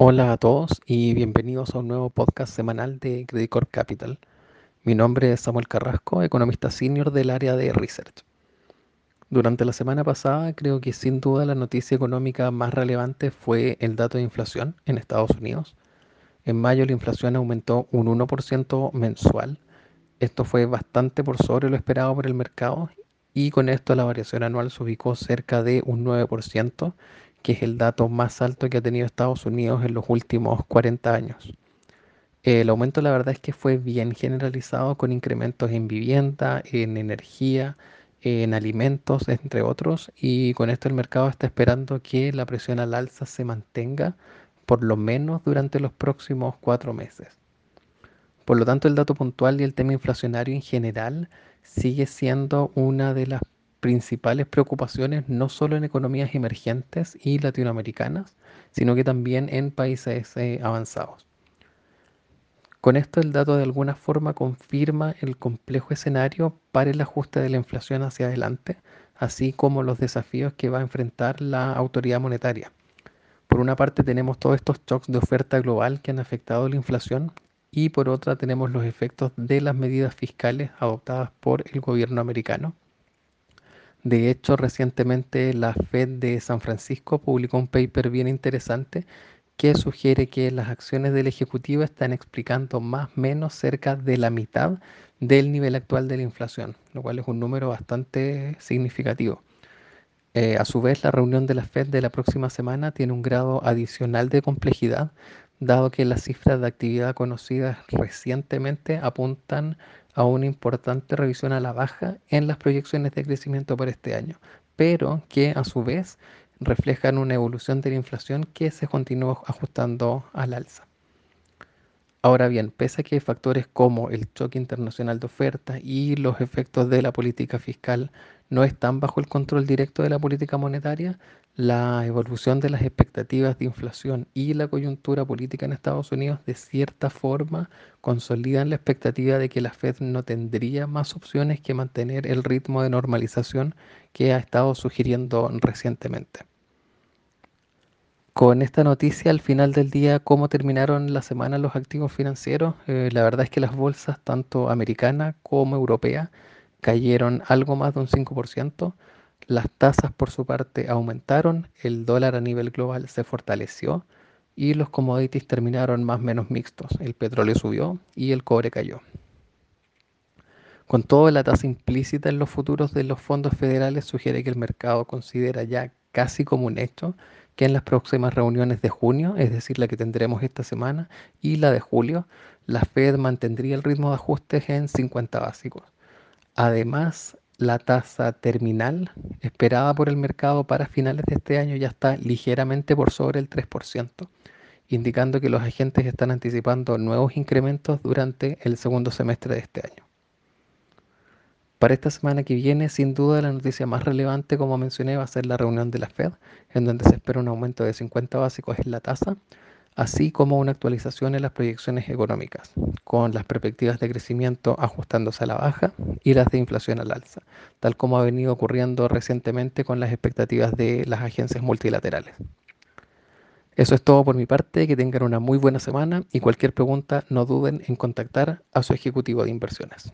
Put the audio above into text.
Hola a todos y bienvenidos a un nuevo podcast semanal de Credit Corp Capital. Mi nombre es Samuel Carrasco, economista senior del área de research. Durante la semana pasada creo que sin duda la noticia económica más relevante fue el dato de inflación en Estados Unidos. En mayo la inflación aumentó un 1% mensual. Esto fue bastante por sobre lo esperado por el mercado y con esto la variación anual se ubicó cerca de un 9% que es el dato más alto que ha tenido Estados Unidos en los últimos 40 años. El aumento la verdad es que fue bien generalizado con incrementos en vivienda, en energía, en alimentos, entre otros, y con esto el mercado está esperando que la presión al alza se mantenga por lo menos durante los próximos cuatro meses. Por lo tanto, el dato puntual y el tema inflacionario en general sigue siendo una de las principales preocupaciones no solo en economías emergentes y latinoamericanas, sino que también en países eh, avanzados. Con esto el dato de alguna forma confirma el complejo escenario para el ajuste de la inflación hacia adelante, así como los desafíos que va a enfrentar la autoridad monetaria. Por una parte tenemos todos estos shocks de oferta global que han afectado la inflación y por otra tenemos los efectos de las medidas fiscales adoptadas por el gobierno americano de hecho, recientemente la Fed de San Francisco publicó un paper bien interesante que sugiere que las acciones del Ejecutivo están explicando más o menos cerca de la mitad del nivel actual de la inflación, lo cual es un número bastante significativo. Eh, a su vez, la reunión de la Fed de la próxima semana tiene un grado adicional de complejidad, dado que las cifras de actividad conocidas recientemente apuntan a una importante revisión a la baja en las proyecciones de crecimiento para este año, pero que a su vez reflejan una evolución de la inflación que se continúa ajustando al alza. Ahora bien, pese a que factores como el choque internacional de ofertas y los efectos de la política fiscal no están bajo el control directo de la política monetaria, la evolución de las expectativas de inflación y la coyuntura política en Estados Unidos de cierta forma consolidan la expectativa de que la Fed no tendría más opciones que mantener el ritmo de normalización que ha estado sugiriendo recientemente. Con esta noticia al final del día, cómo terminaron la semana los activos financieros, eh, la verdad es que las bolsas, tanto americana como europea, cayeron algo más de un 5%. Las tasas por su parte aumentaron, el dólar a nivel global se fortaleció y los commodities terminaron más o menos mixtos. El petróleo subió y el cobre cayó. Con todo, la tasa implícita en los futuros de los fondos federales sugiere que el mercado considera ya casi como un hecho que en las próximas reuniones de junio, es decir, la que tendremos esta semana, y la de julio, la Fed mantendría el ritmo de ajustes en 50 básicos. Además, la tasa terminal esperada por el mercado para finales de este año ya está ligeramente por sobre el 3%, indicando que los agentes están anticipando nuevos incrementos durante el segundo semestre de este año. Para esta semana que viene, sin duda la noticia más relevante, como mencioné, va a ser la reunión de la Fed, en donde se espera un aumento de 50 básicos en la tasa, así como una actualización en las proyecciones económicas, con las perspectivas de crecimiento ajustándose a la baja y las de inflación al alza, tal como ha venido ocurriendo recientemente con las expectativas de las agencias multilaterales. Eso es todo por mi parte, que tengan una muy buena semana y cualquier pregunta no duden en contactar a su ejecutivo de inversiones.